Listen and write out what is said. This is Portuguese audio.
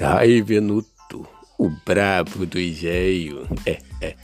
Ai, Venuto, o bravo do Igeio. É, é.